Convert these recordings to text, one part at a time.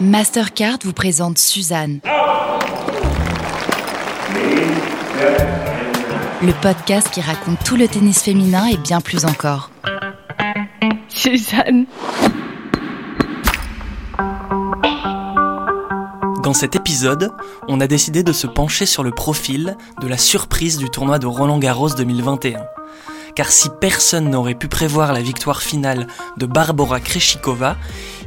Mastercard vous présente Suzanne. Le podcast qui raconte tout le tennis féminin et bien plus encore. Suzanne. Dans cet épisode, on a décidé de se pencher sur le profil de la surprise du tournoi de Roland Garros 2021. Car si personne n'aurait pu prévoir la victoire finale de Barbara Krejcikova,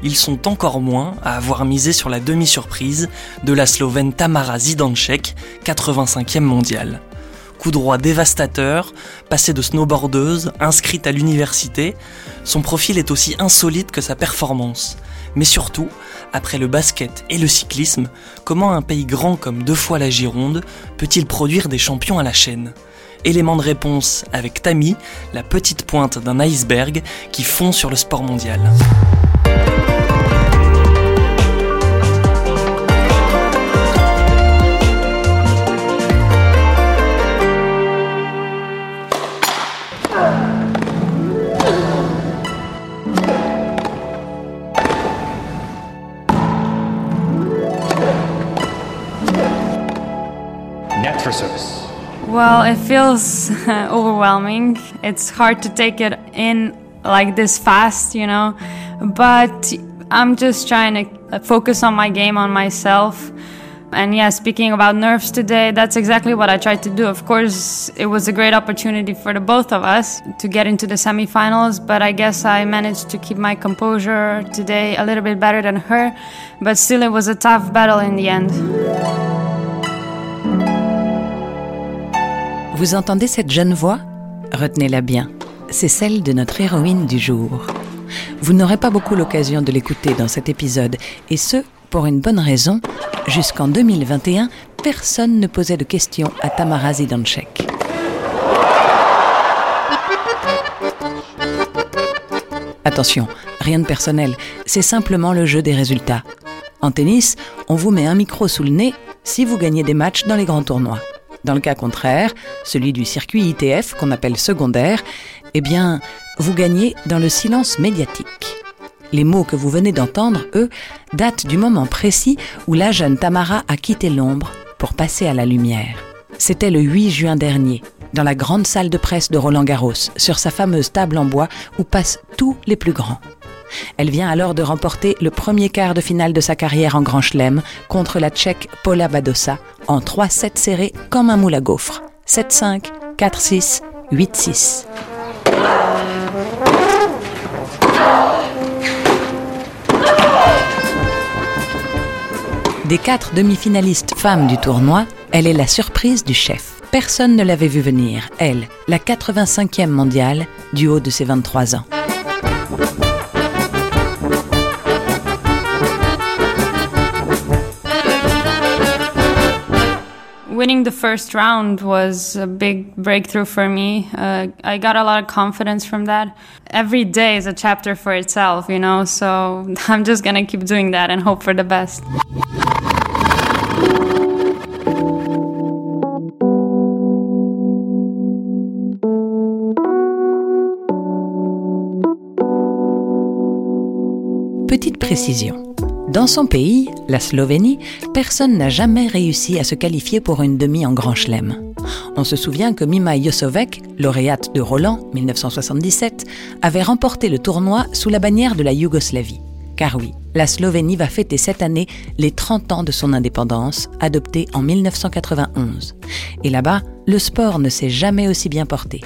ils sont encore moins à avoir misé sur la demi-surprise de la Slovène Tamara Zidanček, 85e mondiale. Coup droit dévastateur, passé de snowboardeuse, inscrite à l'université, son profil est aussi insolite que sa performance. Mais surtout, après le basket et le cyclisme, comment un pays grand comme deux fois la Gironde peut-il produire des champions à la chaîne? Élément de réponse avec Tammy, la petite pointe d'un iceberg qui fond sur le sport mondial. Well, it feels overwhelming. It's hard to take it in like this fast, you know. But I'm just trying to focus on my game, on myself. And yeah, speaking about nerves today, that's exactly what I tried to do. Of course, it was a great opportunity for the both of us to get into the semifinals, but I guess I managed to keep my composure today a little bit better than her. But still, it was a tough battle in the end. Vous entendez cette jeune voix? Retenez-la bien, c'est celle de notre héroïne du jour. Vous n'aurez pas beaucoup l'occasion de l'écouter dans cet épisode, et ce, pour une bonne raison, jusqu'en 2021, personne ne posait de questions à Tamara Zidanchek. Attention, rien de personnel, c'est simplement le jeu des résultats. En tennis, on vous met un micro sous le nez si vous gagnez des matchs dans les grands tournois. Dans le cas contraire, celui du circuit ITF qu'on appelle secondaire, eh bien, vous gagnez dans le silence médiatique. Les mots que vous venez d'entendre, eux, datent du moment précis où la jeune Tamara a quitté l'ombre pour passer à la lumière. C'était le 8 juin dernier, dans la grande salle de presse de Roland Garros, sur sa fameuse table en bois où passent tous les plus grands. Elle vient alors de remporter le premier quart de finale de sa carrière en Grand Chelem contre la Tchèque Paula Badosa en 3-7 serrés comme un moule à gaufres. 7-5, 4-6, 8-6. Des quatre demi-finalistes femmes du tournoi, elle est la surprise du chef. Personne ne l'avait vu venir, elle, la 85e mondiale, du haut de ses 23 ans. Winning the first round was a big breakthrough for me. Uh, I got a lot of confidence from that. Every day is a chapter for itself, you know, so I'm just gonna keep doing that and hope for the best. Petite précision. Dans son pays, la Slovénie, personne n'a jamais réussi à se qualifier pour une demi en Grand Chelem. On se souvient que Mima Josovec, lauréate de Roland 1977, avait remporté le tournoi sous la bannière de la Yougoslavie. Car oui, la Slovénie va fêter cette année les 30 ans de son indépendance, adoptée en 1991. Et là-bas, le sport ne s'est jamais aussi bien porté.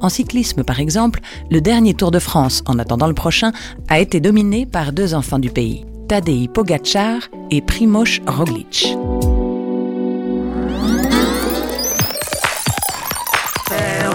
En cyclisme, par exemple, le dernier Tour de France, en attendant le prochain, a été dominé par deux enfants du pays. Tadej Pogacar et Primoz Roglic.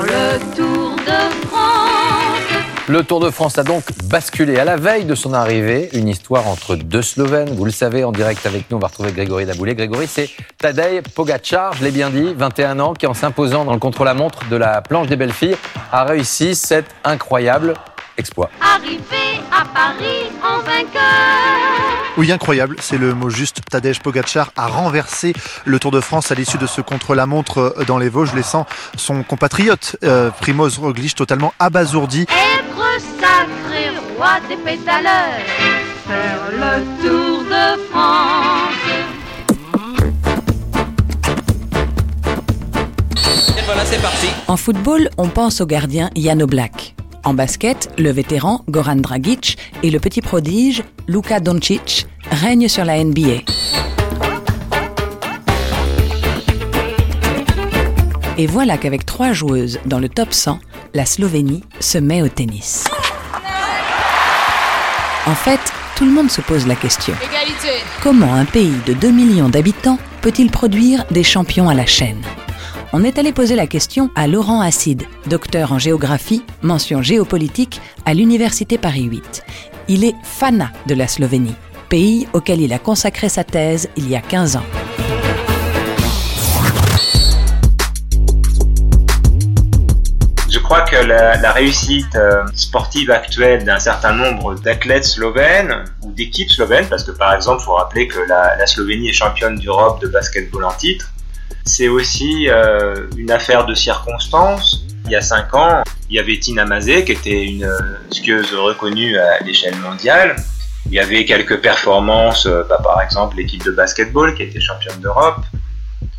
le Tour de France. Le Tour de France a donc basculé à la veille de son arrivée. Une histoire entre deux Slovènes. Vous le savez, en direct avec nous, on va retrouver Grégory Daboulé. Grégory, c'est Tadej Pogacar, je l'ai bien dit, 21 ans, qui en s'imposant dans le contre-la-montre de la planche des belles filles, a réussi cet incroyable exploit. Arrivé à Paris en vainqueur. Oui, incroyable, c'est le mot juste. Tadej Pogacar a renversé le Tour de France à l'issue de ce contre-la-montre dans les Vosges, laissant son compatriote euh, Primoz Roglic totalement abasourdi. Être sacré roi des pédaleurs. faire le tour de France. Et voilà, c'est parti. En football, on pense au gardien Jan Oblak. En basket, le vétéran Goran Dragic et le petit prodige Luka Doncic règnent sur la NBA. Et voilà qu'avec trois joueuses dans le top 100, la Slovénie se met au tennis. En fait, tout le monde se pose la question. Comment un pays de 2 millions d'habitants peut-il produire des champions à la chaîne? On est allé poser la question à Laurent Acide, docteur en géographie, mention géopolitique à l'Université Paris 8. Il est fanat de la Slovénie, pays auquel il a consacré sa thèse il y a 15 ans. Je crois que la, réussite euh, sportive actuelle d'un certain nombre d'athlètes slovènes ou d'équipes slovènes, parce que par exemple, il faut rappeler que la Slovénie est championne d'Europe de basketball en titre, c'est aussi euh, une affaire de circonstances. Il y a cinq ans, il y avait Tina Mazé, qui était une euh, skieuse reconnue à l'échelle mondiale. Il y avait quelques performances, euh, bah, par exemple l'équipe de basketball qui était championne d'Europe.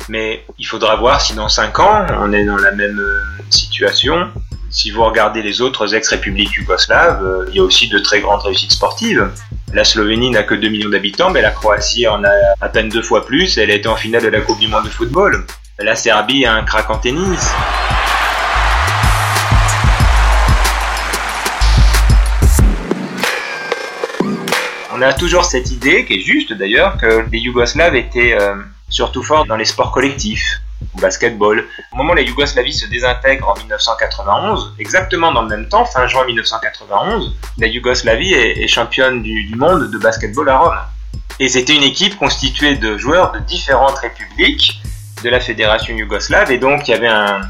Mais il faudra voir si dans 5 ans, on est dans la même euh, situation. Si vous regardez les autres ex-républiques yougoslaves, euh, il y a aussi de très grandes réussites sportives. La Slovénie n'a que 2 millions d'habitants, mais la Croatie en a à peine deux fois plus. Elle a été en finale de la Coupe du Monde de football. La Serbie a un crack en tennis. On a toujours cette idée, qui est juste d'ailleurs, que les Yougoslaves étaient euh, surtout forts dans les sports collectifs, au basketball. Au moment où la Yougoslavie se désintègre en 1991, exactement dans le même temps, fin juin 1991, la Yougoslavie est, championne du, monde de basketball à Rome. Et c'était une équipe constituée de joueurs de différentes républiques de la fédération yougoslave, et donc il y avait un,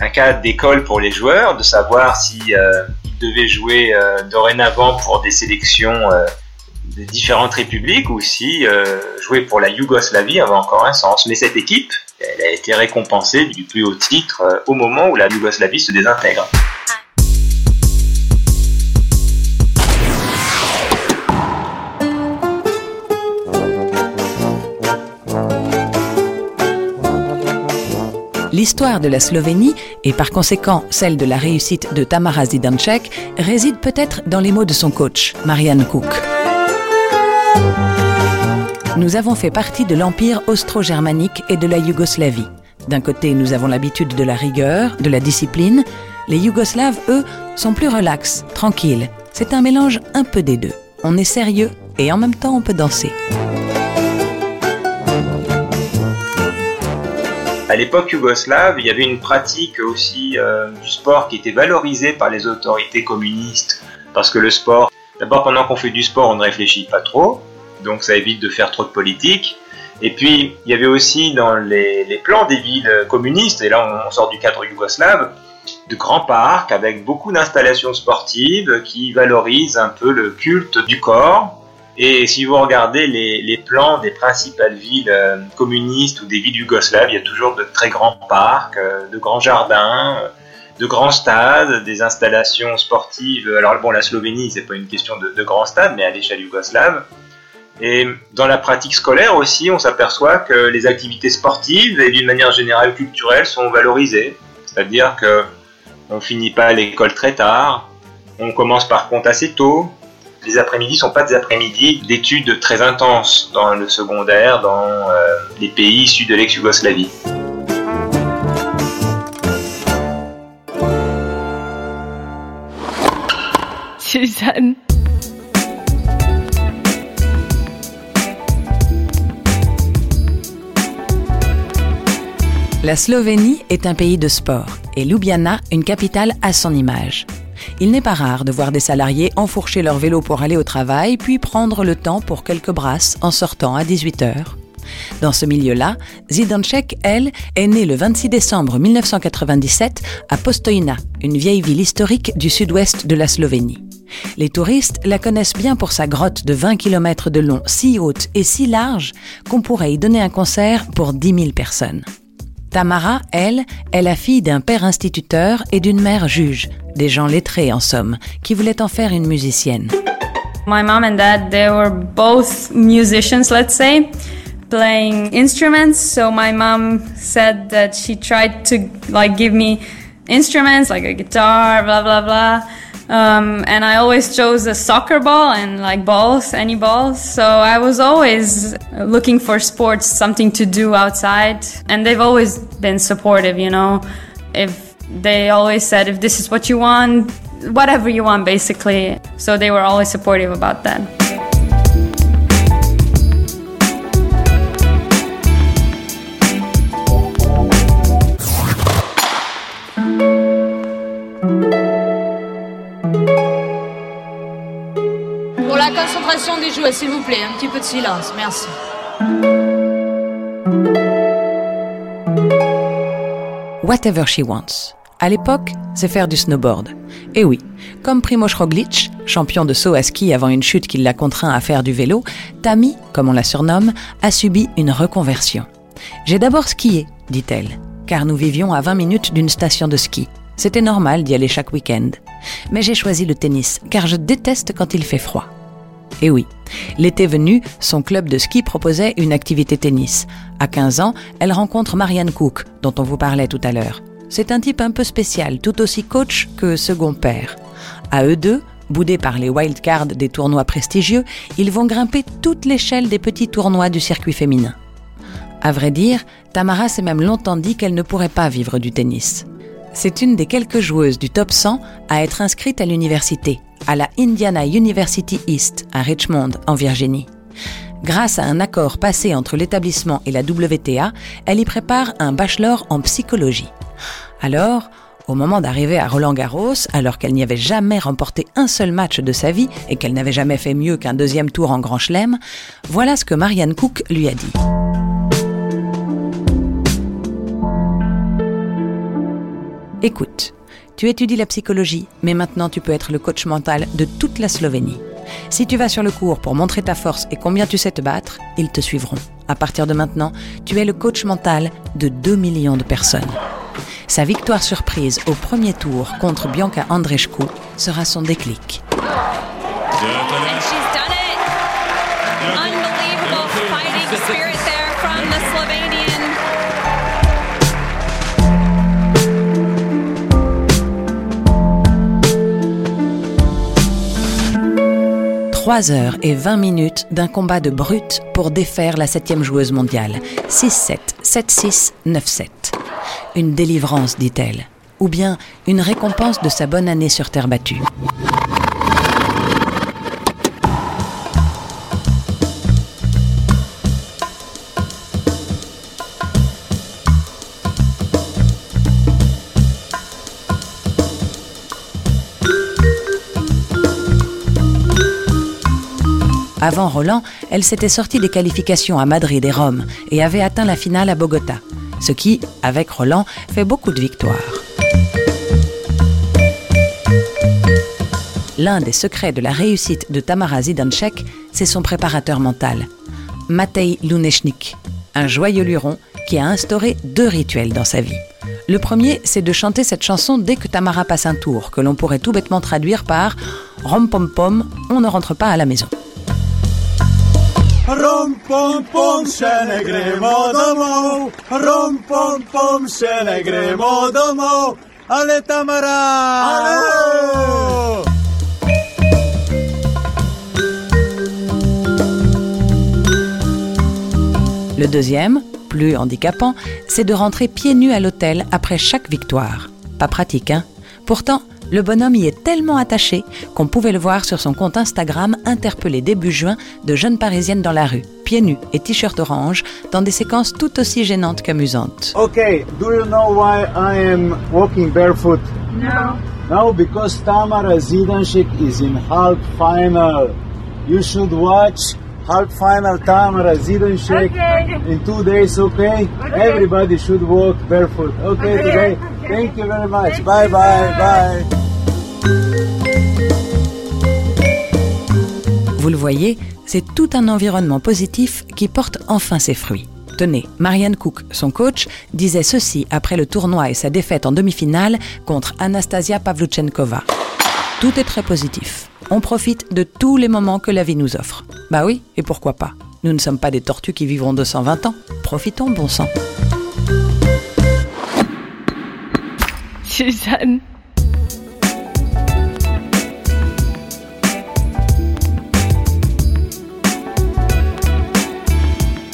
un cas d'école pour les joueurs, de savoir si euh, ils devaient jouer euh, dorénavant pour des sélections euh, des différentes républiques ou si jouer pour la Yougoslavie avait encore un sens. Mais cette équipe, elle a été récompensée du plus haut titre euh, au moment où la Yougoslavie se désintègre. L'histoire de la Slovénie, et par conséquent celle de la réussite de Tamara Zidancek, réside peut-être dans les mots de son coach, Marianne Cook. Nous avons fait partie de l'empire austro-germanique et de la Yougoslavie. D'un côté, nous avons l'habitude de la rigueur, de la discipline. Les Yougoslaves, eux, sont plus relax, tranquilles. C'est un mélange un peu des deux. On est sérieux et en même temps on peut danser. À l'époque yougoslave, il y avait une pratique aussi euh, du sport qui était valorisée par les autorités communistes. Parce que le sport, d'abord pendant qu'on fait du sport, on ne réfléchit pas trop, donc ça évite de faire trop de politique. Et puis, il y avait aussi dans les, plans des villes communistes, et là on, sort du cadre yougoslave, de grands parcs avec beaucoup d'installations sportives qui valorisent un peu le culte du corps. Et si vous regardez les, plans des principales villes euh, communistes ou des villes yougoslaves, il y a toujours de très grands parcs, euh, de grands jardins, euh, de grands stades, des installations sportives. Alors bon, la Slovénie, c'est pas une question de grands stades, mais à l'échelle yougoslave. Et dans la pratique scolaire aussi, on s'aperçoit que les activités sportives et d'une manière générale culturelle sont valorisées. C'est-à-dire que on finit pas l'école très tard, on commence par contre assez tôt. Les après-midi sont pas des après-midi d'études très intenses dans le secondaire, dans euh, les pays issus de l'ex-Yougoslavie. Suzanne. La Slovénie est un pays de sport et Ljubljana une capitale à son image. Il n'est pas rare de voir des salariés enfourcher leur vélo pour aller au travail puis prendre le temps pour quelques brasses en sortant à 18h. Dans ce milieu-là, Zidancek, elle, est née le 26 décembre 1997 à Postojna, une vieille ville historique du sud-ouest de la Slovénie. Les touristes la connaissent bien pour sa grotte de 20 km de long, si haute et si large qu'on pourrait y donner un concert pour 10 000 personnes. Tamara, elle, est la fille d'un père instituteur et d'une mère juge, des gens lettrés en somme, qui voulaient en faire une musicienne. My mom and dad, they were both musicians, let's say, playing instruments. So my mom said that she tried to like give me instruments like a guitar, blah blah blah. Um, and I always chose a soccer ball and like balls, any balls. So I was always looking for sports, something to do outside. And they've always been supportive, you know. If they always said, if this is what you want, whatever you want, basically. So they were always supportive about that. S'il vous plaît, un petit peu de silence. Merci. Whatever She Wants. À l'époque, c'est faire du snowboard. Et oui, comme Primoz Roglic, champion de saut à ski avant une chute qui l'a contraint à faire du vélo, Tammy, comme on la surnomme, a subi une reconversion. J'ai d'abord skié, dit-elle, car nous vivions à 20 minutes d'une station de ski. C'était normal d'y aller chaque week-end. Mais j'ai choisi le tennis, car je déteste quand il fait froid. Et oui, l'été venu, son club de ski proposait une activité tennis. À 15 ans, elle rencontre Marianne Cook, dont on vous parlait tout à l'heure. C'est un type un peu spécial, tout aussi coach que second père. À eux deux, boudés par les wildcards des tournois prestigieux, ils vont grimper toute l'échelle des petits tournois du circuit féminin. À vrai dire, Tamara s'est même longtemps dit qu'elle ne pourrait pas vivre du tennis. C'est une des quelques joueuses du top 100 à être inscrite à l'université, à la Indiana University East à Richmond, en Virginie. Grâce à un accord passé entre l'établissement et la WTA, elle y prépare un bachelor en psychologie. Alors, au moment d'arriver à Roland Garros, alors qu'elle n'y avait jamais remporté un seul match de sa vie et qu'elle n'avait jamais fait mieux qu'un deuxième tour en Grand Chelem, voilà ce que Marianne Cook lui a dit. Écoute, tu étudies la psychologie, mais maintenant tu peux être le coach mental de toute la Slovénie. Si tu vas sur le cours pour montrer ta force et combien tu sais te battre, ils te suivront. À partir de maintenant, tu es le coach mental de 2 millions de personnes. Sa victoire surprise au premier tour contre Bianca Andreescu sera son déclic. Unbelievable fighting spirit there from the. 3 heures et 20 minutes d'un combat de brut pour défaire la septième joueuse mondiale. 6-7, 7-6, 9-7. Une délivrance, dit-elle. Ou bien une récompense de sa bonne année sur terre battue. Avant Roland, elle s'était sortie des qualifications à Madrid et Rome et avait atteint la finale à Bogota, ce qui, avec Roland, fait beaucoup de victoires. L'un des secrets de la réussite de Tamara Zidanchek, c'est son préparateur mental, Matej Lunechnik, un joyeux luron qui a instauré deux rituels dans sa vie. Le premier, c'est de chanter cette chanson dès que Tamara passe un tour, que l'on pourrait tout bêtement traduire par Rom pom pom, on ne rentre pas à la maison. Rom pom pom, še ne gremo domov. Rom pom pom, še ne gremo domov. Ale Tamara! Ale! Le deuxième, plus handicapant, c'est de rentrer pieds nus à l'hôtel après chaque victoire. Pas pratique, hein? Pourtant, le bonhomme y est tellement attaché qu'on pouvait le voir sur son compte Instagram interpeller début juin de jeunes parisiennes dans la rue, pieds nus et t-shirt orange, dans des séquences tout aussi gênantes qu'amusantes. Okay, do you know why I am walking barefoot? No. No, because Tamara Zidanšek is in half final. You should watch half final Tamara Zidanšek Okay. in two days, okay? Okay. Everybody should walk barefoot. Okay, Okay, today. okay. Thank you very much. Thank bye you, bye bye. Vous le voyez, c'est tout un environnement positif qui porte enfin ses fruits. Tenez, Marianne Cook, son coach, disait ceci après le tournoi et sa défaite en demi-finale contre Anastasia Pavluchenkova. Tout est très positif. On profite de tous les moments que la vie nous offre. Bah oui, et pourquoi pas? Nous ne sommes pas des tortues qui vivront 220 ans. Profitons, bon sang. Suzanne.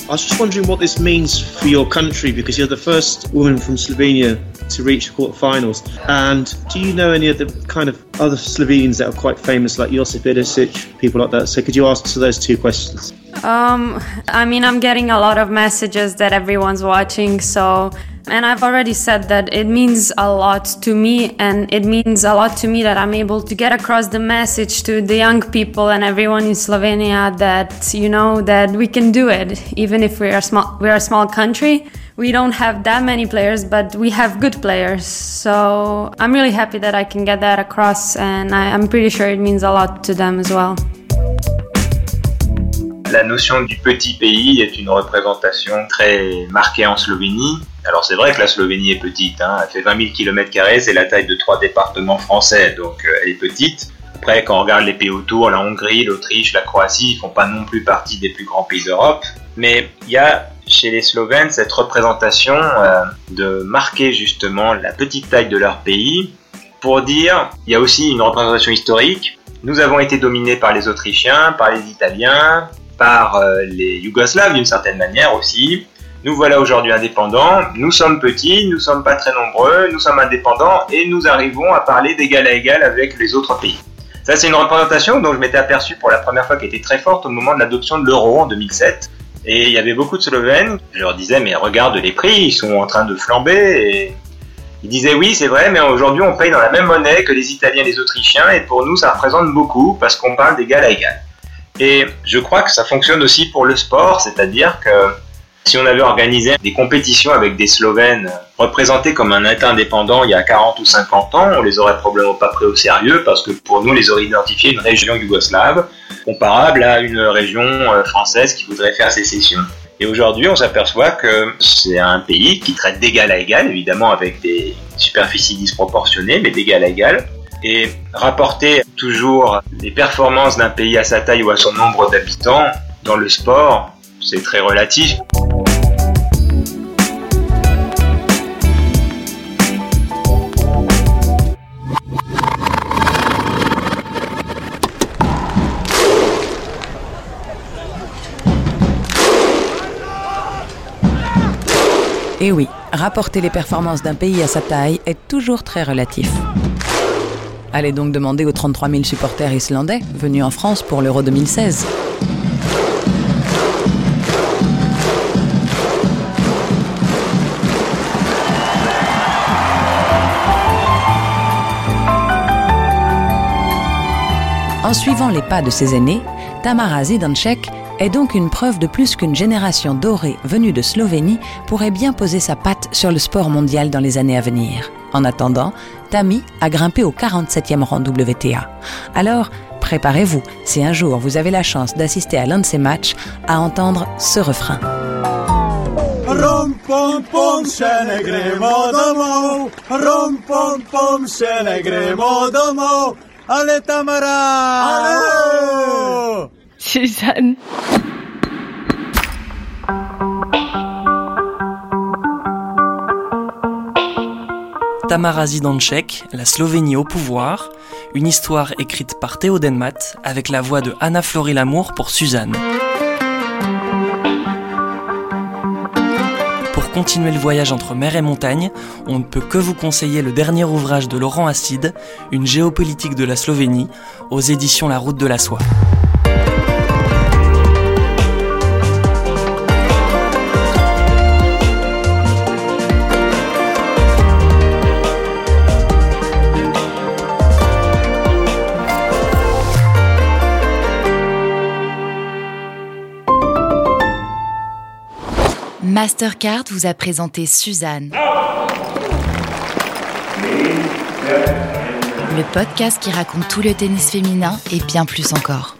I was just wondering what this means for your country because you're the first woman from Slovenia to reach the quarterfinals. And do you know any of the kind of other Slovenians that are quite famous, like Josip Ilicic, people like that? So could you answer those two questions? Um, I mean, I'm getting a lot of messages that everyone's watching, so and I've already said that it means a lot to me, and it means a lot to me that I'm able to get across the message to the young people and everyone in Slovenia that you know that we can do it, even if we are small. We're a small country. We don't have that many players, but we have good players. So I'm really happy that I can get that across, and I, I'm pretty sure it means a lot to them as well. La notion du petit pays est une représentation très marquée en Slovénie. Alors c'est vrai que la Slovénie est petite, hein. elle fait 20 000 km, c'est la taille de trois départements français, donc euh, elle est petite. Après, quand on regarde les pays autour, la Hongrie, l'Autriche, la Croatie, ils font pas non plus partie des plus grands pays d'Europe. Mais il y a chez les Slovènes cette représentation euh, de marquer justement la petite taille de leur pays pour dire, il y a aussi une représentation historique. Nous avons été dominés par les Autrichiens, par les Italiens, par euh, les Yougoslaves d'une certaine manière aussi. Nous voilà aujourd'hui indépendants, nous sommes petits, nous sommes pas très nombreux, nous sommes indépendants et nous arrivons à parler d'égal à égal avec les autres pays. Ça c'est une représentation dont je m'étais aperçu pour la première fois qui était très forte au moment de l'adoption de l'euro en 2007. Et il y avait beaucoup de Slovènes, je leur disais mais regarde les prix, ils sont en train de flamber et ils disaient oui c'est vrai mais aujourd'hui on paye dans la même monnaie que les Italiens et les Autrichiens et pour nous ça représente beaucoup parce qu'on parle d'égal à égal. Et je crois que ça fonctionne aussi pour le sport, c'est-à-dire que si on avait organisé des compétitions avec des Slovènes représentés comme un État indépendant il y a 40 ou 50 ans, on les aurait probablement pas pris au sérieux parce que pour nous, les aurait identifié une région yougoslave comparable à une région euh, française qui voudrait faire sécession. Et aujourd'hui, on s'aperçoit que c'est un pays qui traite d'égal à égal, évidemment avec des superficies disproportionnées, mais d'égal à égal. Et rapporter toujours les performances d'un pays à sa taille ou à son nombre d'habitants dans le sport, c'est très relatif. Et oui, rapporter les performances d'un pays à sa taille est toujours très relatif. Allez donc demander aux 33 000 supporters islandais venus en France pour l'Euro 2016. En suivant les pas de ses aînés, Tamara Zidanchek est donc une preuve de plus qu'une génération dorée venue de Slovénie pourrait bien poser sa patte sur le sport mondial dans les années à venir. En attendant, Tammy a grimpé au 47e rang WTA. Alors, préparez-vous, si un jour vous avez la chance d'assister à l'un de ces matchs, à entendre ce refrain. Rom pom pom še ne gremo domov, rom pom pom še ne gremo domov, ale Tamara! Ale! Suzanne. Tamara Zidanchek, La Slovénie au pouvoir, une histoire écrite par Théo Denmat avec la voix de Anna Flory Lamour pour Suzanne. Pour continuer le voyage entre mer et montagne, on ne peut que vous conseiller le dernier ouvrage de Laurent Acide, Une géopolitique de la Slovénie, aux éditions La Route de la Soie. Mastercard vous a présenté Suzanne. Le podcast qui raconte tout le tennis féminin et bien plus encore.